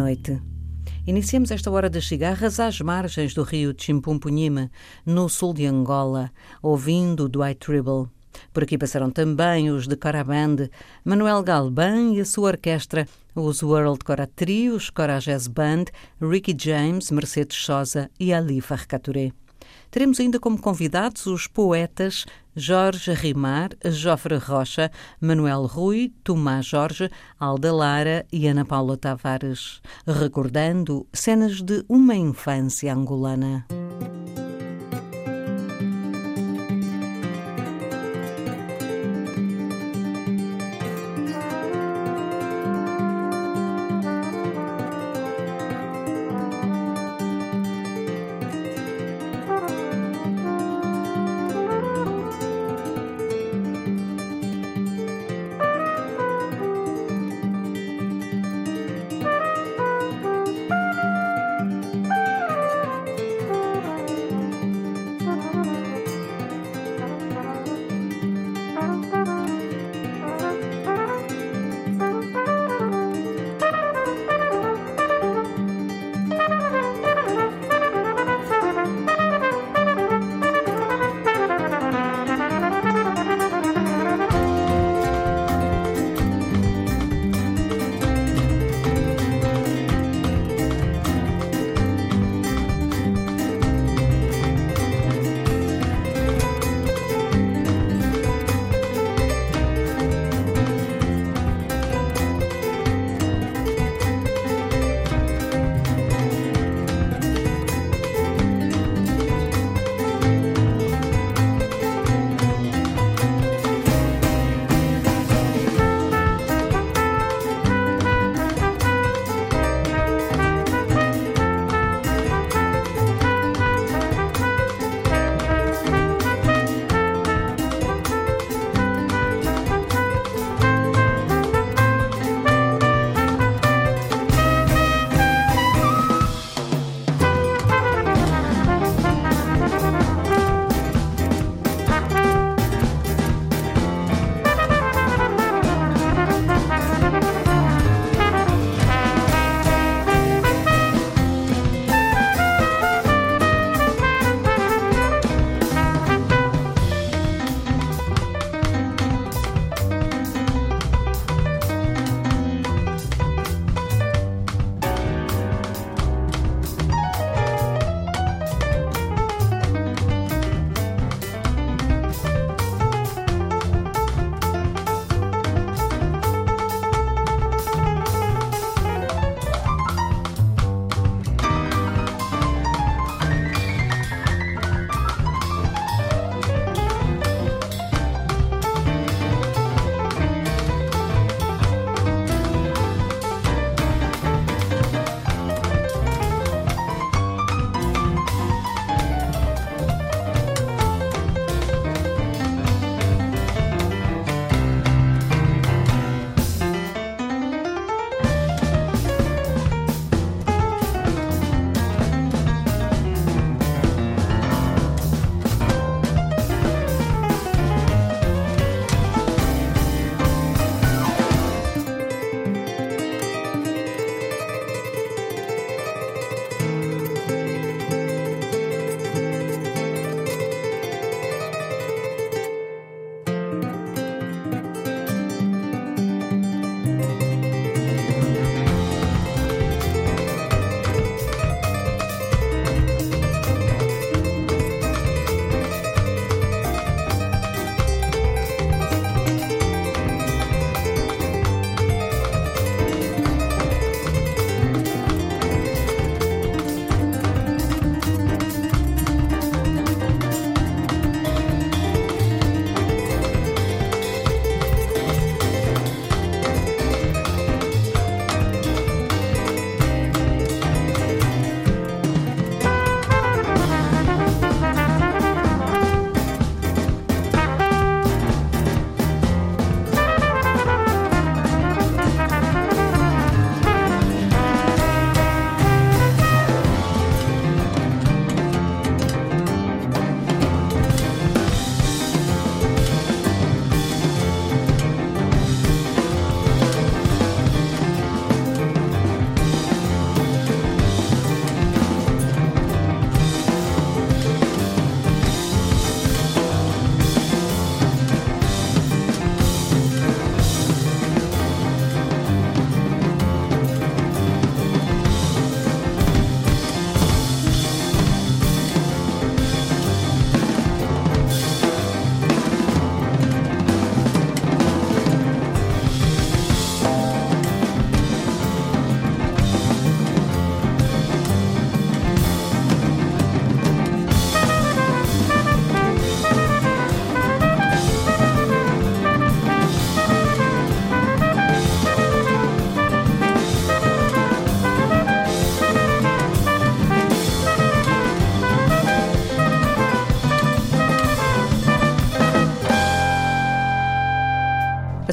Noite. Iniciamos esta hora das cigarras às margens do rio Chimpumpunhime, no sul de Angola, ouvindo Dwight Tribble. Por aqui passaram também os de Coraband, Manuel Galban e a sua orquestra, os World Cora Trio, os Cora Jazz Band, Ricky James, Mercedes Sosa e Ali Farcaturé. Teremos ainda como convidados os poetas Jorge Rimar, Jofre Rocha, Manuel Rui, Tomás Jorge, Alda Lara e Ana Paula Tavares, recordando cenas de uma infância angolana.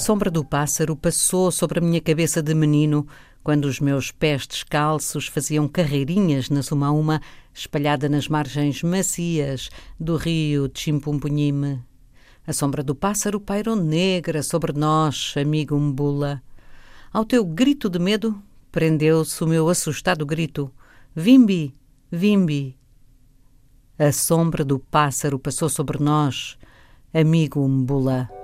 Sombra do pássaro passou sobre a minha cabeça de menino quando os meus pés descalços faziam carreirinhas na Sumauma, espalhada nas margens macias do rio Chimpumpunhime. A sombra do pássaro pairou negra sobre nós, amigo Mbula. Ao teu grito de medo, prendeu-se o meu assustado grito: Vimbi, Vimbi. A sombra do pássaro passou sobre nós, amigo Mbula.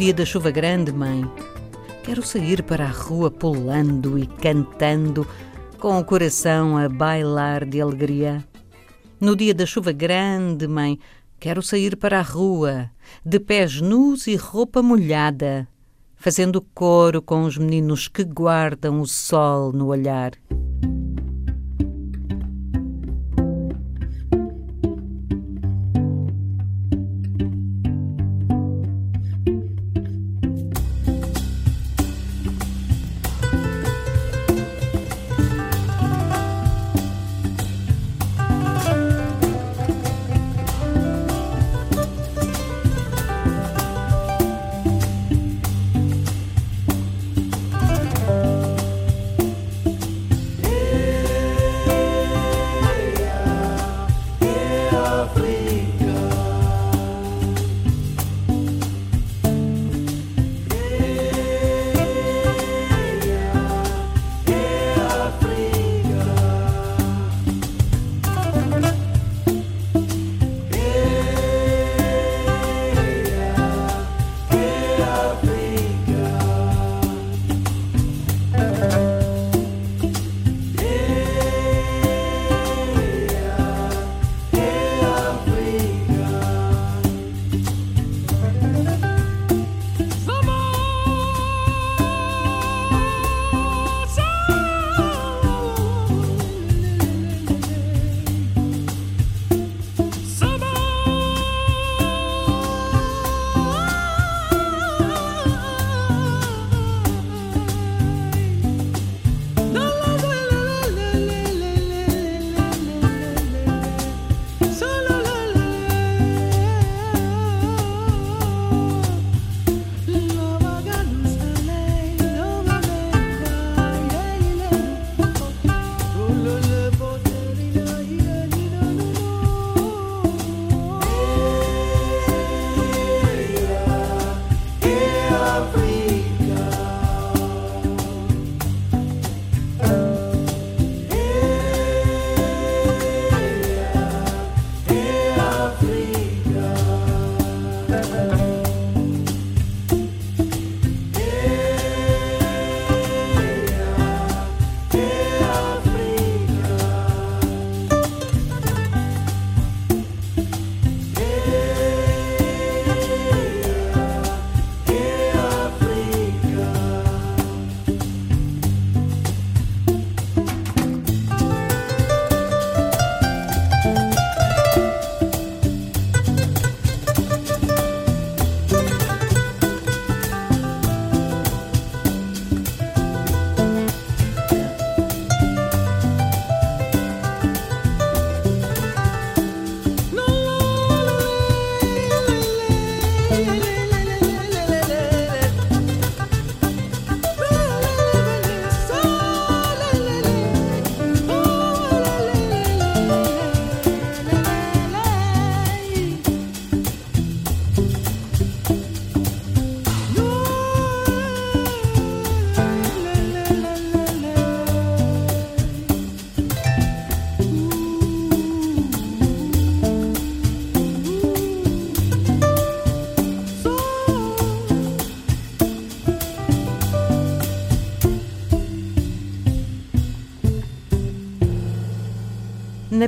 Dia da chuva grande, mãe. Quero sair para a rua pulando e cantando, com o coração a bailar de alegria. No dia da chuva grande, mãe, quero sair para a rua, de pés nus e roupa molhada, fazendo coro com os meninos que guardam o sol no olhar.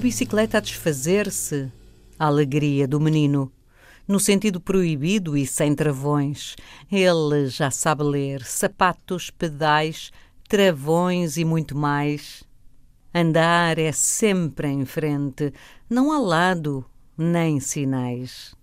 Bicicleta a desfazer-se a alegria do menino. No sentido proibido e sem travões, ele já sabe ler sapatos, pedais, travões e muito mais. Andar é sempre em frente, não há lado nem sinais.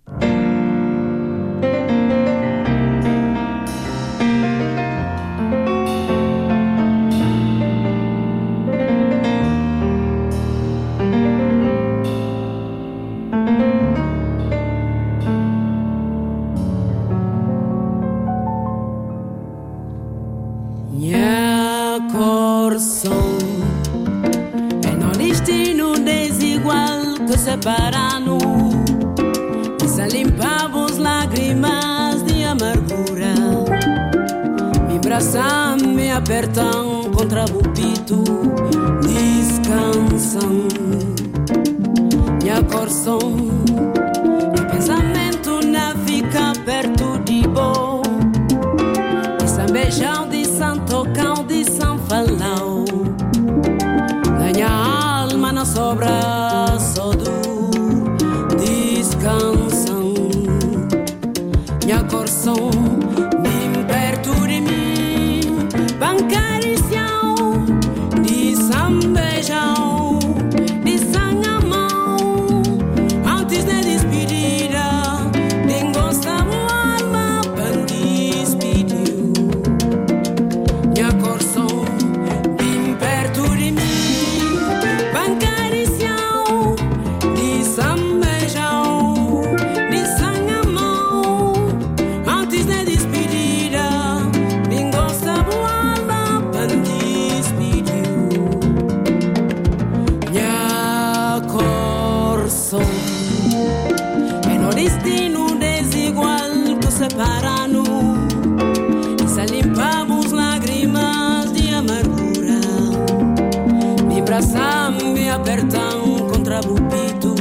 Apertam contra o pito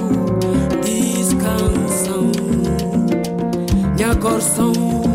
Descansam coração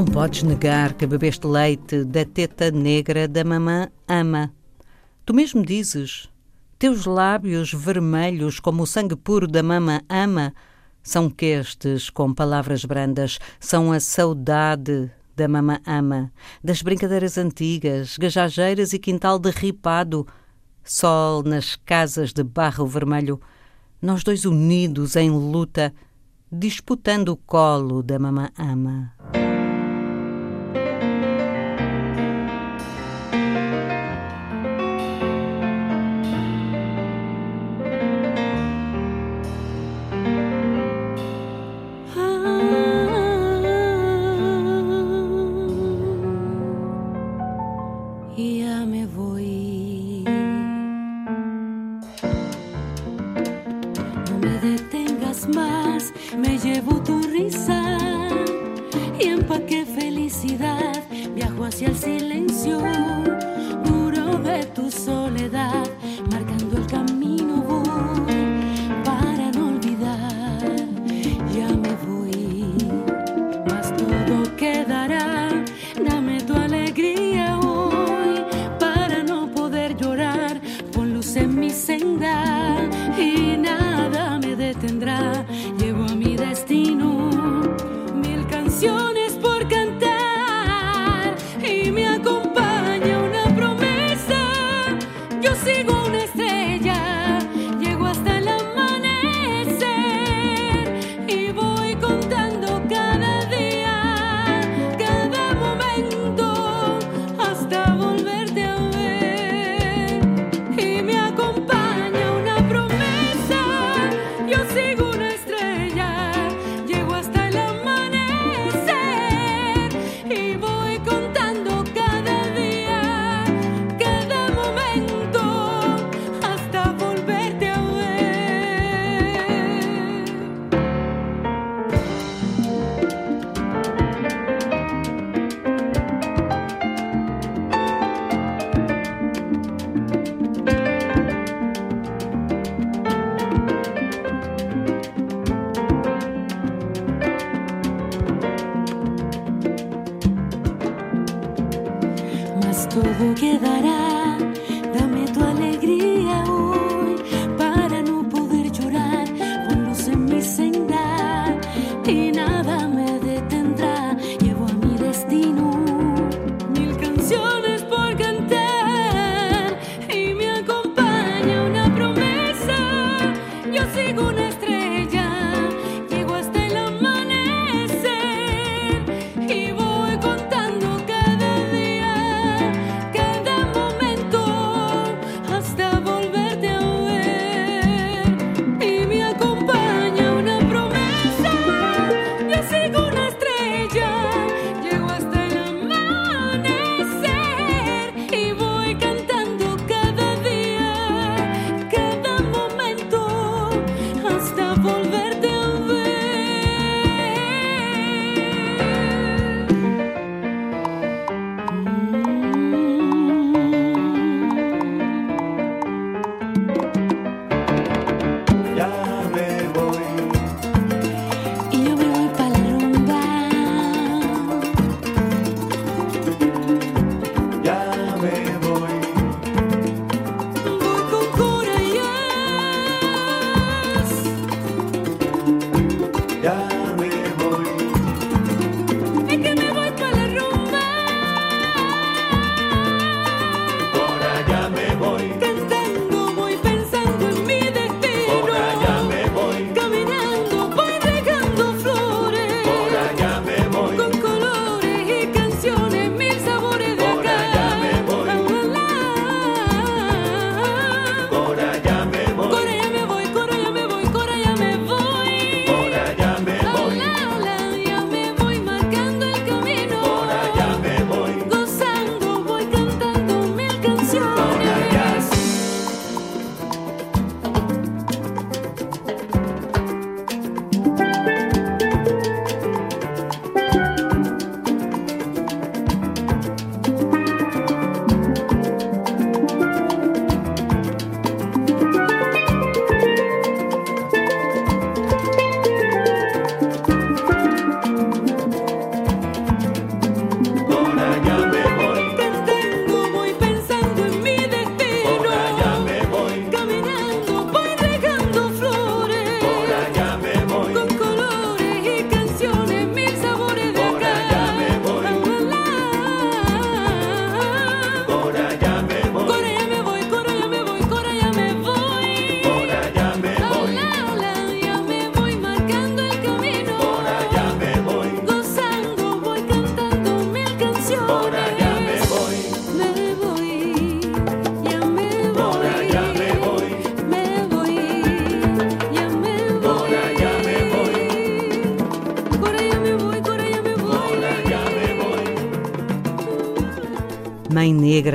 Não podes negar que bebeste leite da teta negra da mamã ama. Tu mesmo dizes, teus lábios vermelhos como o sangue puro da mama ama são questes com palavras brandas, são a saudade da mama ama, das brincadeiras antigas, gajajeiras e quintal derripado, sol nas casas de barro vermelho, nós dois unidos em luta, disputando o colo da mama ama.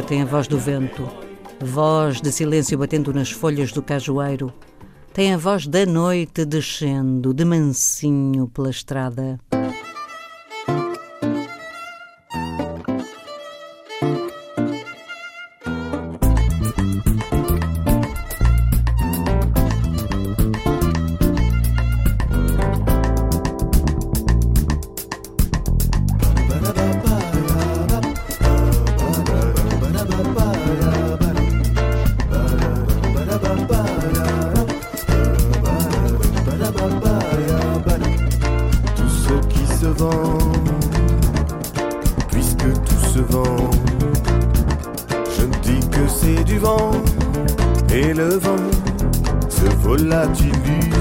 tem a voz do vento, voz de silêncio batendo nas folhas do cajueiro, tem a voz da noite descendo de mansinho pela estrada. puisque tout se vend, je ne dis que c'est du vent, et le vent se volatilise.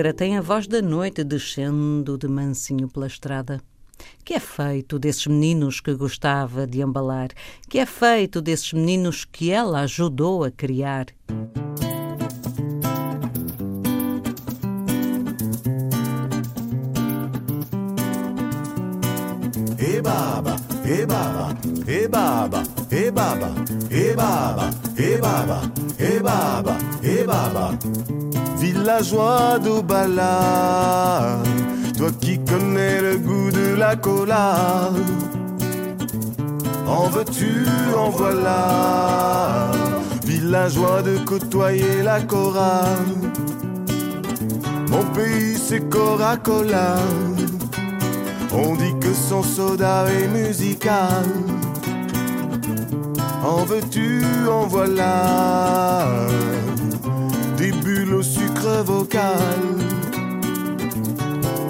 Negra tem a voz da noite descendo de mansinho pela estrada. Que é feito desses meninos que gostava de embalar? Que é feito desses meninos que ela ajudou a criar? Eh baba, eh baba, eh baba, eh baba, eh baba, eh baba, eh baba, eh baba. Villageois d'Obala, toi qui connais le goût de la cola. En veux-tu, en voilà. Villageois de côtoyer la Cora. Mon pays c'est Coca-Cola. On dit que son soda est musical. En veux-tu, en voilà. Des bulles au sucre vocal.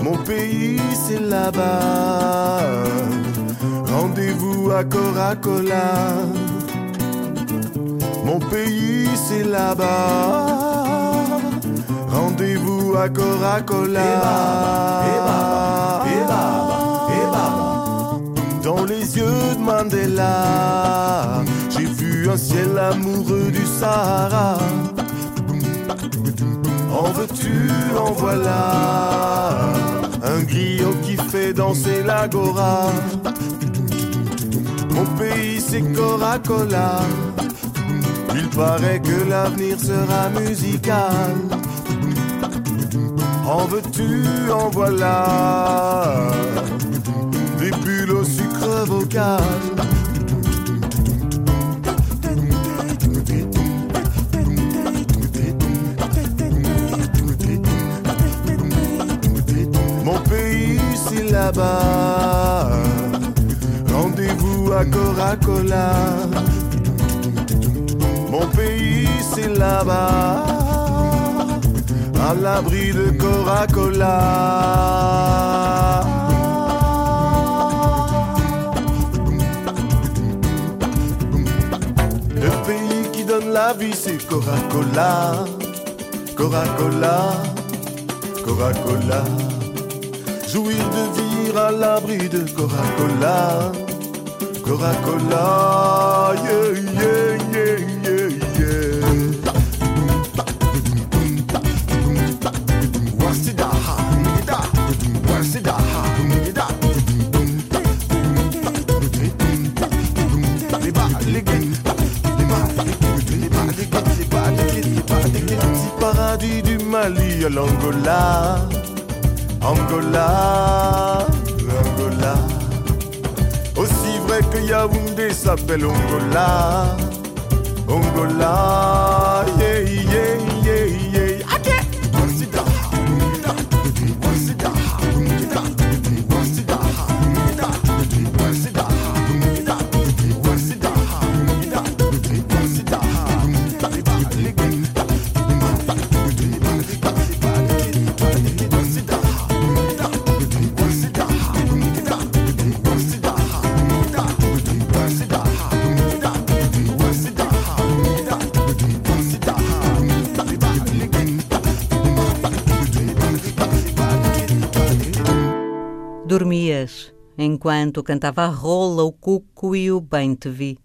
Mon pays, c'est là-bas. Rendez-vous à Coca-Cola. Mon pays, c'est là-bas. Rendez-vous à Coca-Cola. Dans les yeux de Mandela, j'ai vu un ciel amoureux du Sahara. En veux-tu, en voilà. Un gris fait danser l'agora. Mon pays c'est Coca-Cola. Il paraît que l'avenir sera musical. En veux-tu, en voilà. Des bulles au sucre vocal. Là-bas. Rendez-vous à Coca-Cola. Mon pays, c'est là-bas. À l'abri de Coca-Cola. Le pays qui donne la vie, c'est Coca-Cola. Coca-Cola. Coca-Cola l'abri de Coca-Cola. Coca-Cola, yeah, yeah, yeah, Paradis du Mali à l'Angola, Angola. ya Yaoundé s'appelle Ongola. Ongola, yeah, yeah. Dormias enquanto cantava a rola, o cuco e o bem-te vi.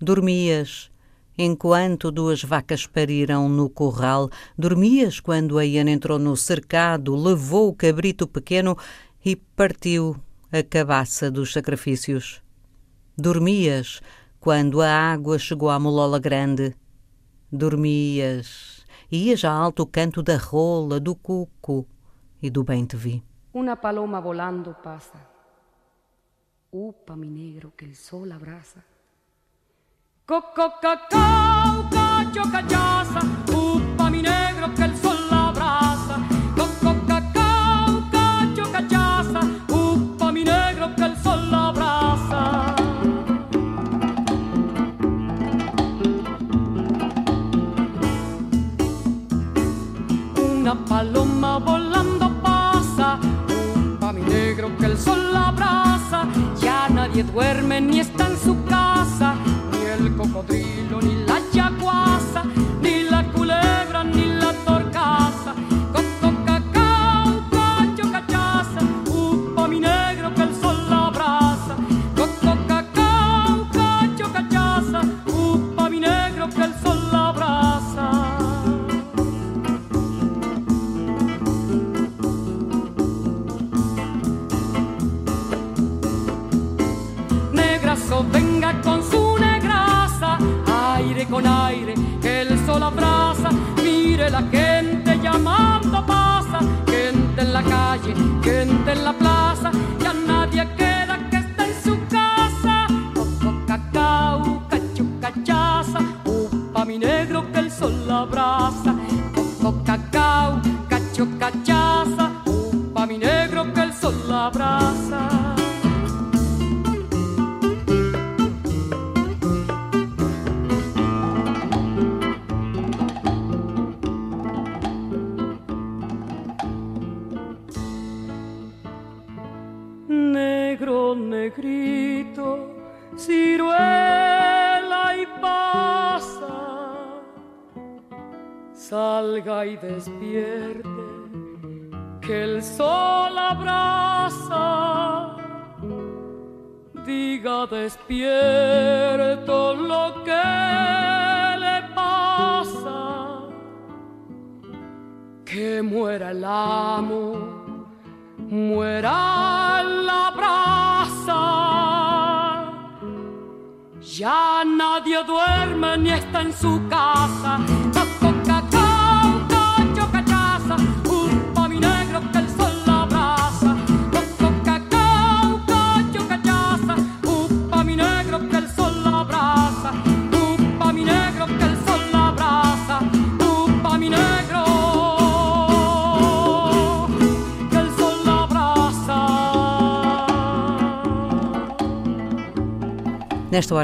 Dormias enquanto duas vacas pariram no curral. Dormias quando a hiena entrou no cercado, levou o cabrito pequeno e partiu a cabaça dos sacrifícios. Dormias quando a água chegou à molola grande. Dormias e ia já alto o canto da rola, do cuco e do bem-te vi. Una paloma volando pasa. Upa, mi negro, que el sol abraza. Coco, cacao, cacho, cachaza. Upa, mi negro, que el sol abraza. Ya nadie duerme ni está en su casa, ni el cocodrilo, ni la yaguasa,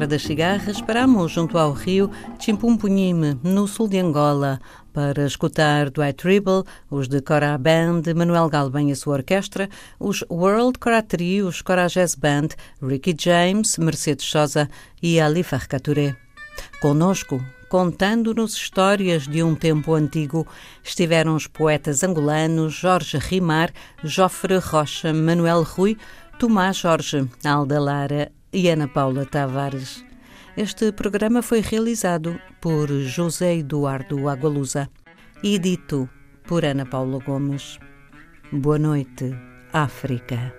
Hora das cigarras, paramos junto ao rio Chimpumpunhime, no sul de Angola, para escutar Dwight Ribble, os de Cora Band, Manuel Galvão e a sua orquestra, os World Cora Trio, os Cora Jazz Band, Ricky James, Mercedes Sosa e Ali Farcaturé. Conosco, contando-nos histórias de um tempo antigo, estiveram os poetas angolanos Jorge Rimar, Jofre Rocha, Manuel Rui, Tomás Jorge, Alda Lara e Ana Paula Tavares. Este programa foi realizado por José Eduardo Agualusa e dito por Ana Paula Gomes. Boa noite, África.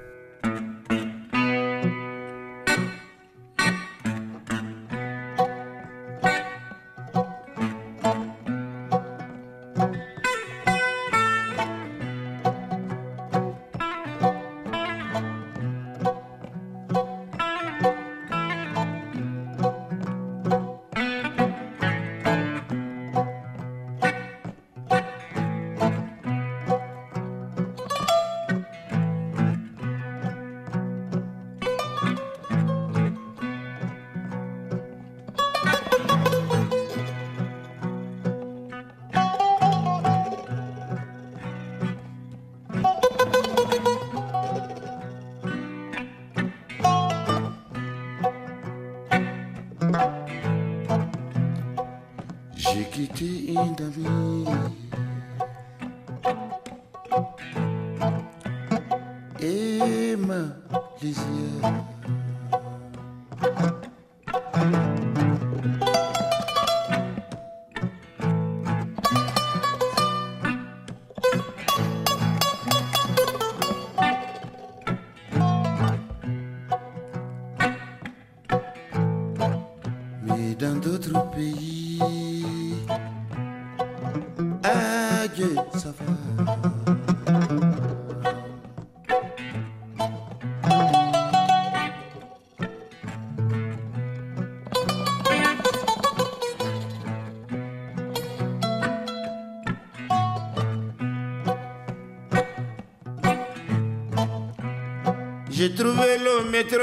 J'ai trouvé le métro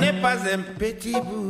n'est pas un petit boulot.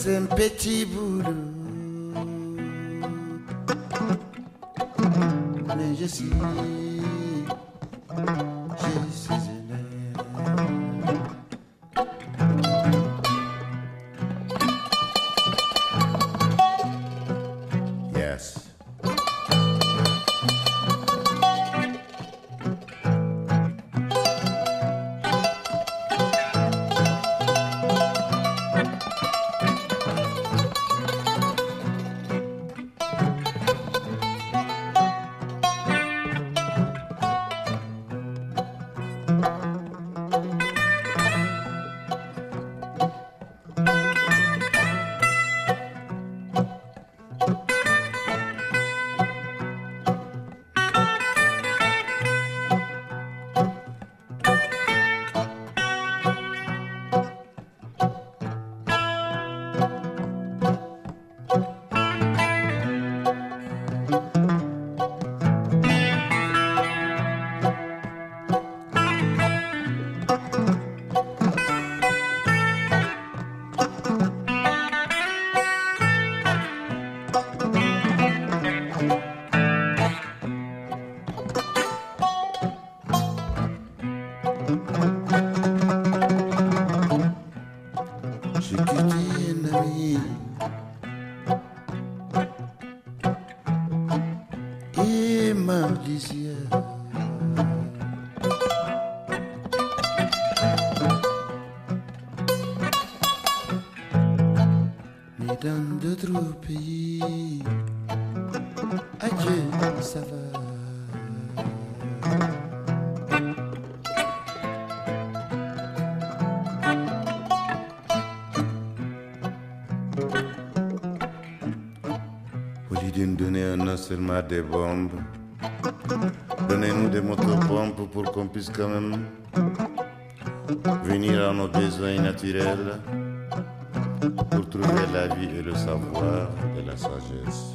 was in Petit des bombes, donnez-nous des motopompes pour qu'on puisse quand même venir à nos besoins naturels pour trouver la vie et le savoir et la sagesse.